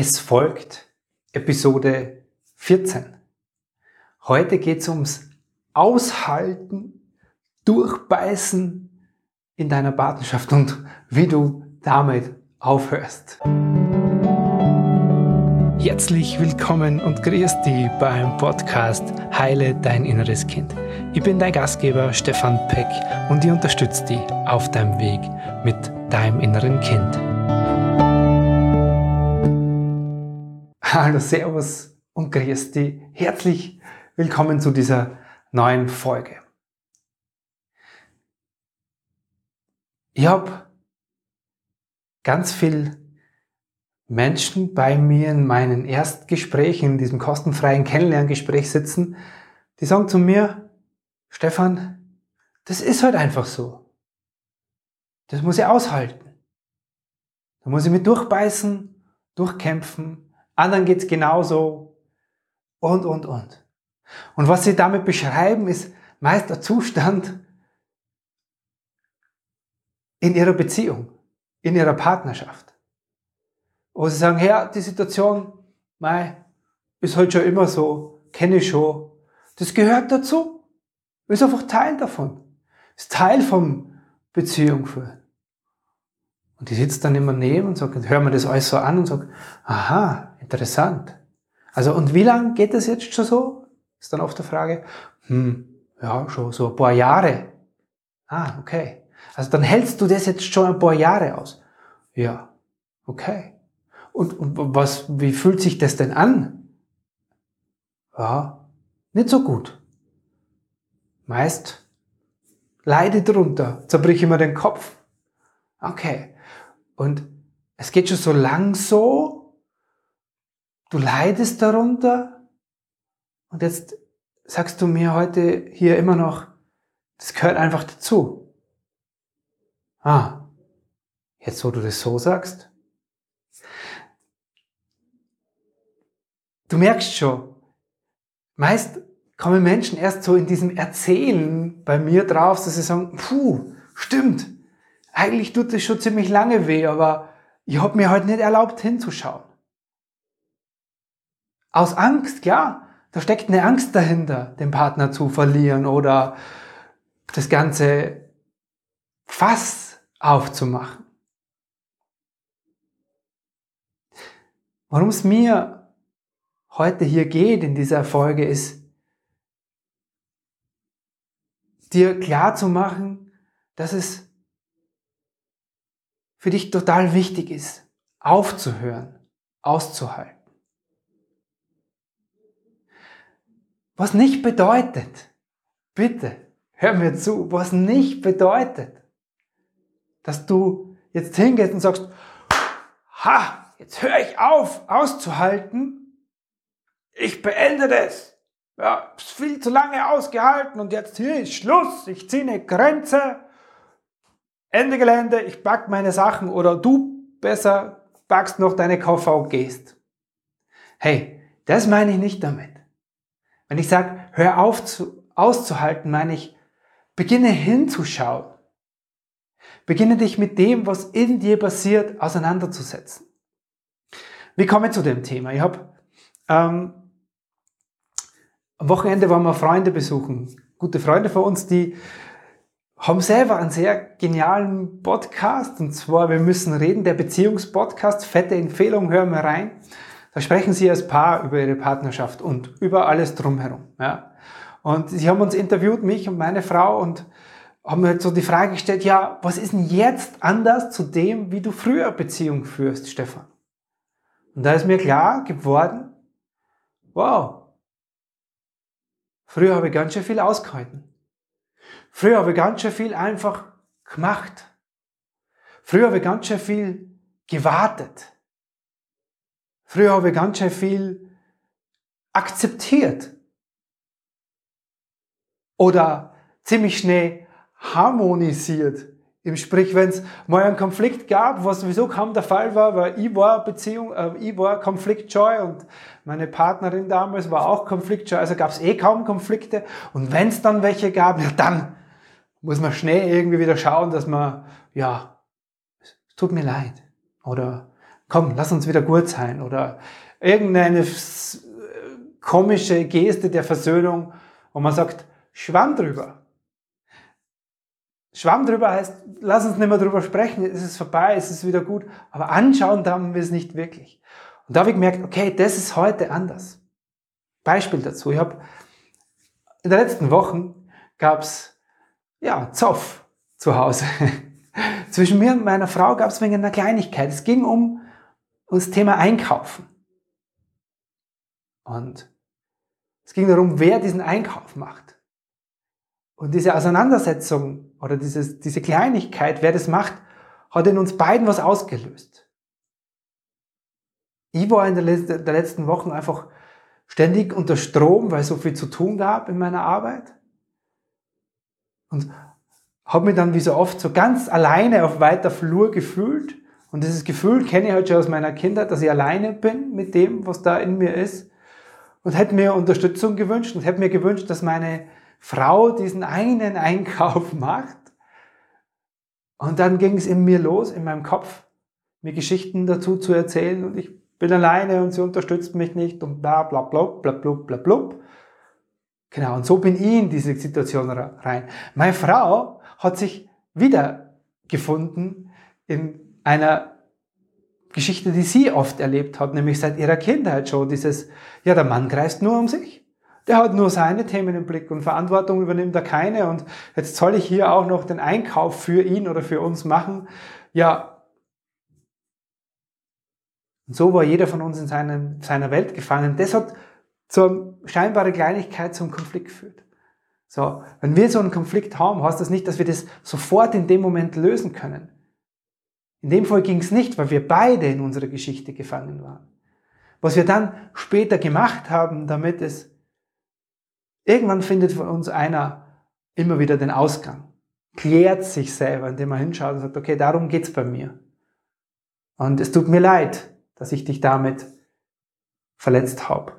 Es folgt Episode 14. Heute geht es ums Aushalten, Durchbeißen in deiner Partnerschaft und wie du damit aufhörst. Herzlich willkommen und grüß dich beim Podcast Heile dein inneres Kind. Ich bin dein Gastgeber Stefan Peck und ich unterstütze dich auf deinem Weg mit deinem inneren Kind. Hallo, Servus und grüß dich. Herzlich willkommen zu dieser neuen Folge. Ich habe ganz viel Menschen bei mir in meinen Erstgesprächen, in diesem kostenfreien Kennenlerngespräch sitzen, die sagen zu mir, Stefan, das ist halt einfach so. Das muss ich aushalten. Da muss ich mit durchbeißen, durchkämpfen, anderen geht's genauso und, und, und. Und was sie damit beschreiben, ist meist der Zustand in ihrer Beziehung, in ihrer Partnerschaft. Wo sie sagen, ja, die Situation, mei, ist halt schon immer so, kenne ich schon. Das gehört dazu. Ist einfach Teil davon. Ist Teil vom Beziehung führen. Und die sitzt dann immer neben und sagt, hör mir das alles so an und sagt, aha, interessant. Also, und wie lange geht das jetzt schon so? Ist dann oft die Frage. Hm, ja, schon so ein paar Jahre. Ah, okay. Also dann hältst du das jetzt schon ein paar Jahre aus. Ja, okay. Und, und was, wie fühlt sich das denn an? Ja, nicht so gut. Meist leide drunter, zerbrich immer den Kopf. Okay. Und es geht schon so lang so, du leidest darunter und jetzt sagst du mir heute hier immer noch, das gehört einfach dazu. Ah, jetzt wo du das so sagst. Du merkst schon, meist kommen Menschen erst so in diesem Erzählen bei mir drauf, dass sie sagen, puh, stimmt, eigentlich tut es schon ziemlich lange weh, aber ich habe mir halt nicht erlaubt hinzuschauen. Aus Angst, ja, da steckt eine Angst dahinter, den Partner zu verlieren oder das ganze Fass aufzumachen. Worum es mir heute hier geht in dieser Folge ist, dir klar zu machen, dass es für dich total wichtig ist, aufzuhören, auszuhalten. Was nicht bedeutet, bitte, hör mir zu, was nicht bedeutet, dass du jetzt hingehst und sagst, ha, jetzt höre ich auf, auszuhalten, ich beende das. Ja, viel zu lange ausgehalten und jetzt hier ist Schluss, ich ziehe eine Grenze Ende Gelände, ich pack meine Sachen oder du besser packst noch deine Koffer und gehst. Hey, das meine ich nicht damit. Wenn ich sage, hör auf zu, auszuhalten, meine ich, beginne hinzuschauen. Beginne dich mit dem, was in dir passiert, auseinanderzusetzen. Wie komme ich zu dem Thema? Ich habe ähm, am Wochenende waren wir Freunde besuchen, gute Freunde von uns, die haben selber einen sehr genialen Podcast und zwar Wir müssen reden, der Beziehungspodcast, fette Empfehlung, hören wir rein. Da sprechen sie als Paar über ihre Partnerschaft und über alles drumherum. Ja. Und sie haben uns interviewt, mich und meine Frau und haben mir halt so die Frage gestellt, ja, was ist denn jetzt anders zu dem, wie du früher Beziehung führst, Stefan? Und da ist mir klar geworden, wow, früher habe ich ganz schön viel ausgehalten. Früher habe ich ganz schön viel einfach gemacht. Früher habe ich ganz schön viel gewartet. Früher habe ich ganz schön viel akzeptiert. Oder ziemlich schnell harmonisiert. Im Sprich, wenn es mal einen Konflikt gab, was sowieso kaum der Fall war, weil ich war Beziehung, äh, ich war konfliktscheu und meine Partnerin damals war auch konfliktscheu, also gab es eh kaum Konflikte. Und wenn es dann welche gab, ja dann muss man schnell irgendwie wieder schauen, dass man, ja, es tut mir leid. Oder komm, lass uns wieder gut sein oder irgendeine komische Geste der Versöhnung, wo man sagt, Schwamm drüber. Schwamm drüber heißt, lass uns nicht mehr drüber sprechen, es ist vorbei, es ist wieder gut, aber anschauen haben wir es nicht wirklich. Und da habe ich gemerkt, okay, das ist heute anders. Beispiel dazu, ich habe in den letzten Wochen gab es ja, Zoff zu Hause. Zwischen mir und meiner Frau gab es wegen einer Kleinigkeit. Es ging um, um das Thema Einkaufen. Und es ging darum, wer diesen Einkauf macht. Und diese Auseinandersetzung oder dieses, diese Kleinigkeit, wer das macht, hat in uns beiden was ausgelöst. Ich war in der, der letzten Wochen einfach ständig unter Strom, weil so viel zu tun gab in meiner Arbeit. Und habe mich dann wie so oft so ganz alleine auf weiter Flur gefühlt. Und dieses Gefühl kenne ich halt schon aus meiner Kindheit, dass ich alleine bin mit dem, was da in mir ist. Und hätte mir Unterstützung gewünscht und hätte mir gewünscht, dass meine Frau diesen einen Einkauf macht. Und dann ging es in mir los, in meinem Kopf, mir Geschichten dazu zu erzählen und ich bin alleine und sie unterstützt mich nicht und bla bla bla bla bla bla bla. Genau, und so bin ich in diese Situation rein. Meine Frau hat sich wiedergefunden in einer Geschichte, die sie oft erlebt hat, nämlich seit ihrer Kindheit schon dieses, ja, der Mann kreist nur um sich. Der hat nur seine Themen im Blick und Verantwortung übernimmt er keine und jetzt soll ich hier auch noch den Einkauf für ihn oder für uns machen. Ja, und so war jeder von uns in seinen, seiner Welt gefangen. Das hat zur scheinbare Kleinigkeit zum Konflikt geführt. So, wenn wir so einen Konflikt haben, heißt das nicht, dass wir das sofort in dem Moment lösen können. In dem Fall ging es nicht, weil wir beide in unserer Geschichte gefangen waren. Was wir dann später gemacht haben, damit es irgendwann findet von uns einer immer wieder den Ausgang, klärt sich selber, indem er hinschaut und sagt, okay, darum geht's bei mir. Und es tut mir leid, dass ich dich damit verletzt habe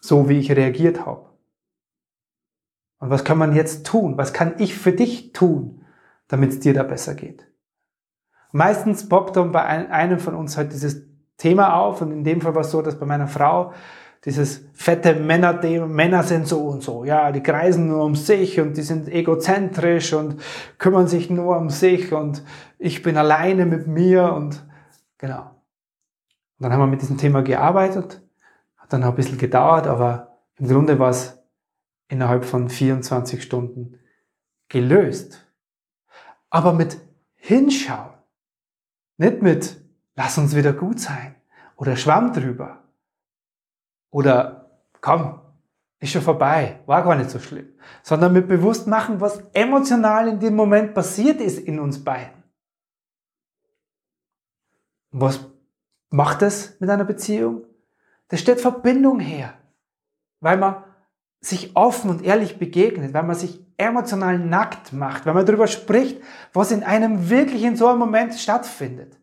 so wie ich reagiert habe. Und was kann man jetzt tun? Was kann ich für dich tun, damit es dir da besser geht? Meistens poppt dann bei einem von uns halt dieses Thema auf und in dem Fall war es so, dass bei meiner Frau dieses fette Männer-Thema, Männer sind so und so, ja, die kreisen nur um sich und die sind egozentrisch und kümmern sich nur um sich und ich bin alleine mit mir und genau. Und dann haben wir mit diesem Thema gearbeitet dann ein bisschen gedauert, aber im Grunde war es innerhalb von 24 Stunden gelöst. Aber mit Hinschauen, nicht mit lass uns wieder gut sein oder Schwamm drüber oder komm, ist schon vorbei, war gar nicht so schlimm, sondern mit bewusst machen, was emotional in dem Moment passiert ist in uns beiden. Was macht es mit einer Beziehung? Da steht Verbindung her, weil man sich offen und ehrlich begegnet, weil man sich emotional nackt macht, weil man darüber spricht, was in einem wirklich in so einem Moment stattfindet.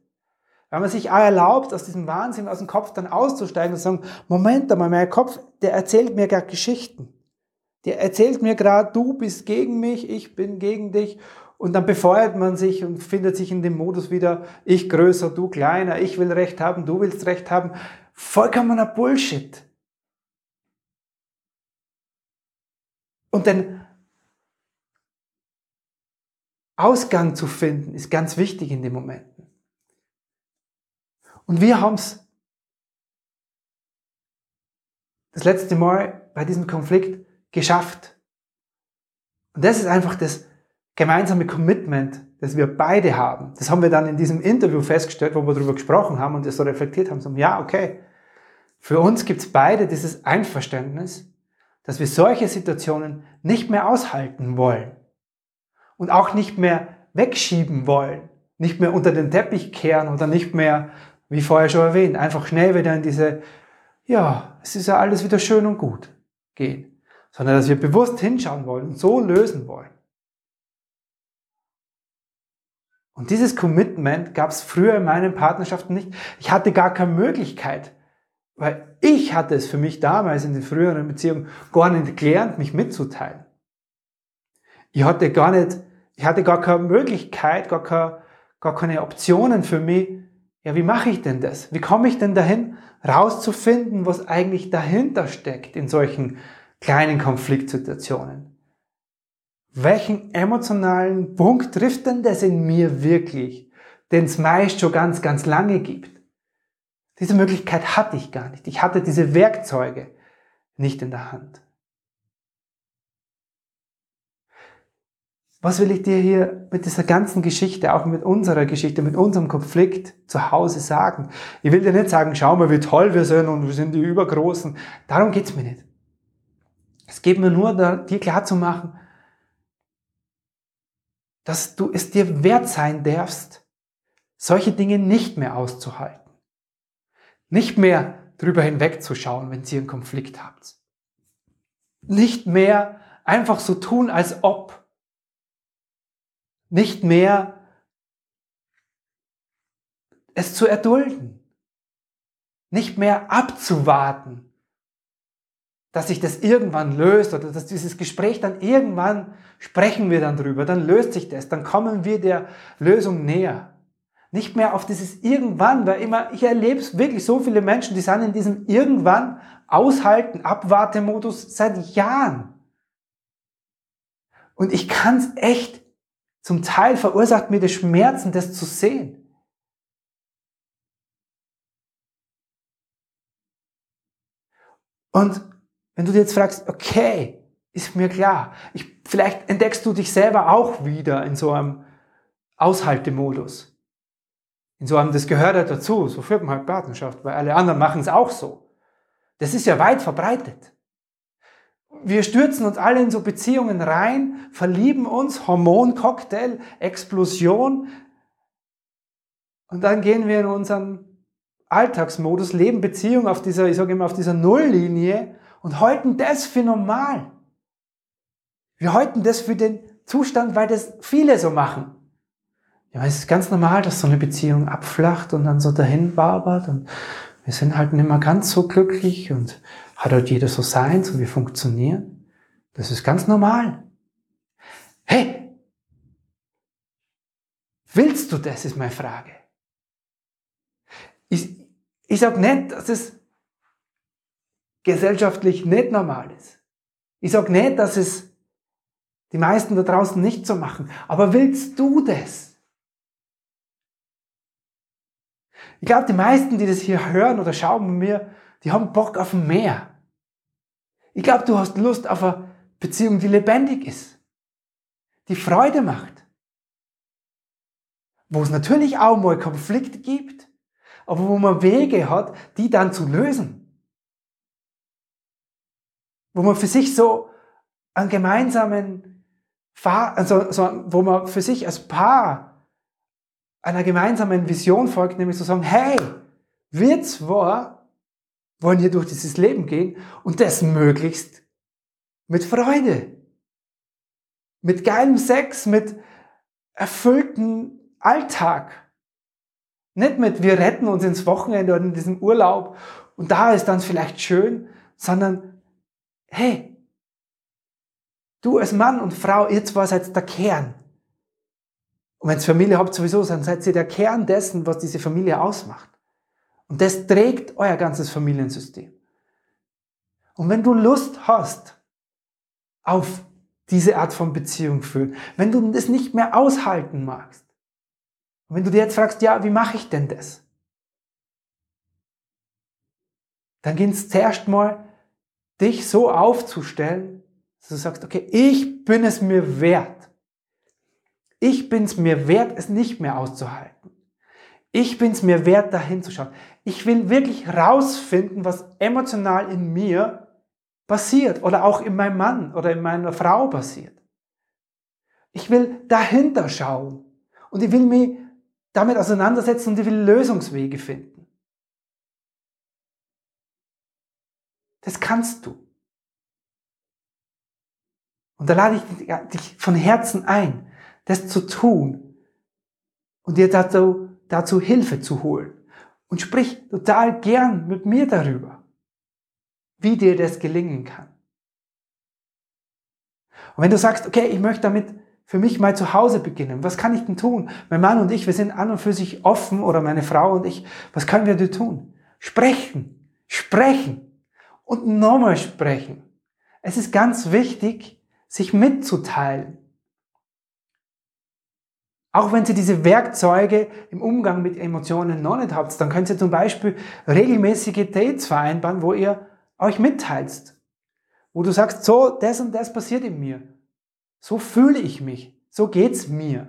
Weil man sich auch erlaubt, aus diesem Wahnsinn aus dem Kopf dann auszusteigen und zu sagen, Moment einmal, mein Kopf, der erzählt mir gerade Geschichten. Der erzählt mir gerade, du bist gegen mich, ich bin gegen dich. Und dann befeuert man sich und findet sich in dem Modus wieder, ich größer, du kleiner, ich will Recht haben, du willst Recht haben. Vollkommener Bullshit. Und den Ausgang zu finden, ist ganz wichtig in den Momenten. Und wir haben es das letzte Mal bei diesem Konflikt geschafft. Und das ist einfach das gemeinsame Commitment, das wir beide haben. Das haben wir dann in diesem Interview festgestellt, wo wir darüber gesprochen haben und das so reflektiert haben. So, ja, okay, für uns gibt es beide dieses Einverständnis, dass wir solche Situationen nicht mehr aushalten wollen und auch nicht mehr wegschieben wollen, nicht mehr unter den Teppich kehren oder nicht mehr, wie vorher schon erwähnt, einfach schnell wieder in diese, ja, es ist ja alles wieder schön und gut gehen, sondern dass wir bewusst hinschauen wollen und so lösen wollen. Und dieses Commitment gab es früher in meinen Partnerschaften nicht. Ich hatte gar keine Möglichkeit, weil ich hatte es für mich damals in den früheren Beziehungen gar nicht gelernt, mich mitzuteilen. Ich hatte gar nicht, ich hatte gar keine Möglichkeit, gar keine, gar keine Optionen für mich, ja, wie mache ich denn das? Wie komme ich denn dahin, rauszufinden, was eigentlich dahinter steckt in solchen kleinen Konfliktsituationen? Welchen emotionalen Punkt trifft denn das in mir wirklich, den es meist schon ganz, ganz lange gibt? Diese Möglichkeit hatte ich gar nicht. Ich hatte diese Werkzeuge nicht in der Hand. Was will ich dir hier mit dieser ganzen Geschichte, auch mit unserer Geschichte, mit unserem Konflikt zu Hause sagen? Ich will dir nicht sagen, schau mal, wie toll wir sind und wir sind die Übergroßen. Darum geht's mir nicht. Es geht mir nur, dir klar zu machen, dass du es dir wert sein darfst, solche Dinge nicht mehr auszuhalten. Nicht mehr drüber hinwegzuschauen, wenn ihr einen Konflikt habt. Nicht mehr einfach so tun, als ob nicht mehr es zu erdulden, nicht mehr abzuwarten, dass sich das irgendwann löst oder dass dieses Gespräch dann irgendwann sprechen wir dann drüber, dann löst sich das, dann kommen wir der Lösung näher. Nicht mehr auf dieses irgendwann, weil immer, ich erlebe wirklich so viele Menschen, die sind in diesem irgendwann aushalten, Abwartemodus seit Jahren. Und ich kann es echt zum Teil verursacht mir das Schmerzen, das zu sehen. Und wenn du dir jetzt fragst, okay, ist mir klar, ich, vielleicht entdeckst du dich selber auch wieder in so einem Aushaltemodus. In so einem, das gehört ja dazu, so führt man halt Partnerschaft, weil alle anderen machen es auch so. Das ist ja weit verbreitet wir stürzen uns alle in so Beziehungen rein, verlieben uns, Hormoncocktail, Explosion. Und dann gehen wir in unseren Alltagsmodus, leben Beziehung auf dieser, ich sage immer, auf dieser Nulllinie und halten das für normal. Wir halten das für den Zustand, weil das viele so machen. Ja, es ist ganz normal, dass so eine Beziehung abflacht und dann so dahin wabert und wir sind halt nicht mehr ganz so glücklich und hat halt jeder so seins und wir funktionieren. Das ist ganz normal. Hey, willst du das, ist meine Frage. Ich, ich sage nicht, dass es gesellschaftlich nicht normal ist. Ich sage nicht, dass es die meisten da draußen nicht so machen. Aber willst du das? Ich glaube, die meisten, die das hier hören oder schauen mit mir, die haben Bock auf mehr. Ich glaube, du hast Lust auf eine Beziehung, die lebendig ist, die Freude macht, wo es natürlich auch mal Konflikte gibt, aber wo man Wege hat, die dann zu lösen. Wo man für sich so einen gemeinsamen, also so, wo man für sich als Paar einer gemeinsamen Vision folgt, nämlich zu sagen, hey, wir zwar wollen hier durch dieses Leben gehen und das möglichst mit Freude, mit geilem Sex, mit erfüllten Alltag. Nicht mit, wir retten uns ins Wochenende oder in diesem Urlaub und da ist dann vielleicht schön, sondern, hey, du als Mann und Frau, ihr zwei seid der Kern. Und wenn ihr Familie habt sowieso, dann seid ihr der Kern dessen, was diese Familie ausmacht. Und das trägt euer ganzes Familiensystem. Und wenn du Lust hast auf diese Art von Beziehung führen, wenn du das nicht mehr aushalten magst, und wenn du dir jetzt fragst, ja, wie mache ich denn das? Dann geht es zuerst mal, dich so aufzustellen, dass du sagst, okay, ich bin es mir wert. Ich bin es mir wert, es nicht mehr auszuhalten. Ich bin es mir wert, dahin zu schauen. Ich will wirklich rausfinden, was emotional in mir passiert oder auch in meinem Mann oder in meiner Frau passiert. Ich will dahinter schauen und ich will mich damit auseinandersetzen und ich will Lösungswege finden. Das kannst du. Und da lade ich dich von Herzen ein, das zu tun und dir dazu, dazu Hilfe zu holen und sprich total gern mit mir darüber, wie dir das gelingen kann. Und wenn du sagst, okay, ich möchte damit für mich mal zu Hause beginnen. Was kann ich denn tun? Mein Mann und ich, wir sind an und für sich offen oder meine Frau und ich. Was können wir denn tun? Sprechen, sprechen und nochmal sprechen. Es ist ganz wichtig, sich mitzuteilen. Auch wenn Sie diese Werkzeuge im Umgang mit Emotionen noch nicht habt, dann können Sie zum Beispiel regelmäßige Dates vereinbaren, wo ihr euch mitteilt. Wo du sagst, so, das und das passiert in mir. So fühle ich mich. So geht's mir.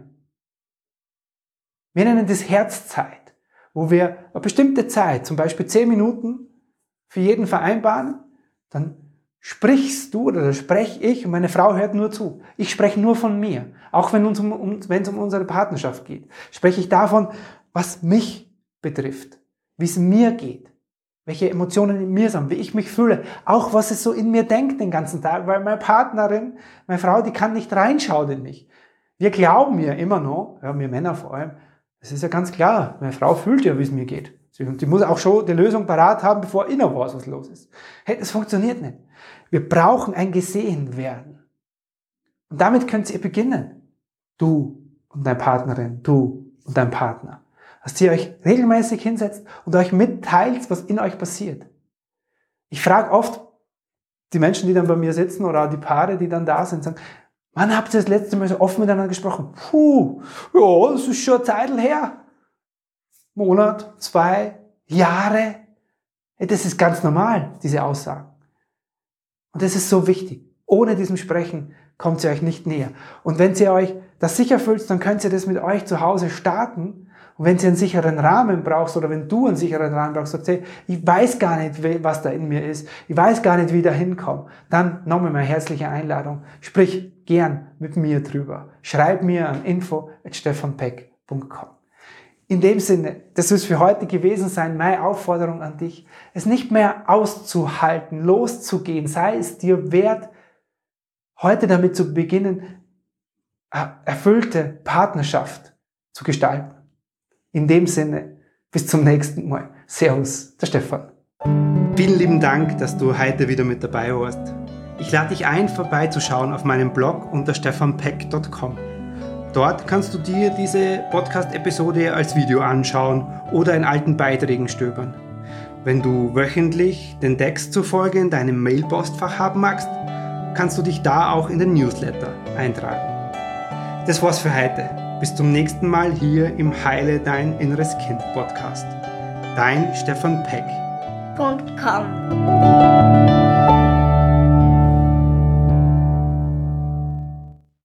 Wir nennen das Herzzeit, wo wir eine bestimmte Zeit, zum Beispiel zehn Minuten für jeden vereinbaren, dann sprichst du oder spreche ich und meine Frau hört nur zu. Ich spreche nur von mir. Auch wenn, uns um, um, es um unsere Partnerschaft geht, spreche ich davon, was mich betrifft, wie es mir geht welche Emotionen in mir sind, wie ich mich fühle, auch was es so in mir denkt den ganzen Tag, weil meine Partnerin, meine Frau, die kann nicht reinschauen in mich. Wir glauben ja immer noch, ja, wir Männer vor allem, es ist ja ganz klar, meine Frau fühlt ja, wie es mir geht. Und die muss auch schon die Lösung parat haben, bevor inner weiß, was los ist. Hey, das funktioniert nicht. Wir brauchen ein gesehen werden. Und damit könnt ihr beginnen. Du und deine Partnerin, du und dein Partner dass ihr euch regelmäßig hinsetzt und euch mitteilt, was in euch passiert. Ich frage oft die Menschen, die dann bei mir sitzen oder die Paare, die dann da sind, sagen, wann habt ihr das letzte Mal so offen miteinander gesprochen? Puh, ja, das ist schon eine Zeit her. Monat, zwei, Jahre. Das ist ganz normal, diese Aussagen. Und das ist so wichtig. Ohne diesem Sprechen kommt sie euch nicht näher. Und wenn sie euch das sicher fühlt, dann könnt ihr das mit euch zu Hause starten und wenn sie einen sicheren Rahmen brauchst oder wenn du einen sicheren Rahmen brauchst, sagst du, ich weiß gar nicht, was da in mir ist, ich weiß gar nicht, wie ich da hinkomme, dann nochmal meine herzliche Einladung. Sprich gern mit mir drüber. Schreib mir an info.stefanpeck.com. In dem Sinne, das ist für heute gewesen sein, meine Aufforderung an dich, es nicht mehr auszuhalten, loszugehen, sei es dir wert, heute damit zu beginnen, erfüllte Partnerschaft zu gestalten. In dem Sinne, bis zum nächsten Mal. Servus, der Stefan. Vielen lieben Dank, dass du heute wieder mit dabei warst. Ich lade dich ein, vorbeizuschauen auf meinem Blog unter stefanpeck.com. Dort kannst du dir diese Podcast-Episode als Video anschauen oder in alten Beiträgen stöbern. Wenn du wöchentlich den Text zur Folge in deinem Mailpostfach haben magst, kannst du dich da auch in den Newsletter eintragen. Das war's für heute. Bis zum nächsten Mal hier im Heile Dein Inneres Kind Podcast. Dein Stefan Peck. .com.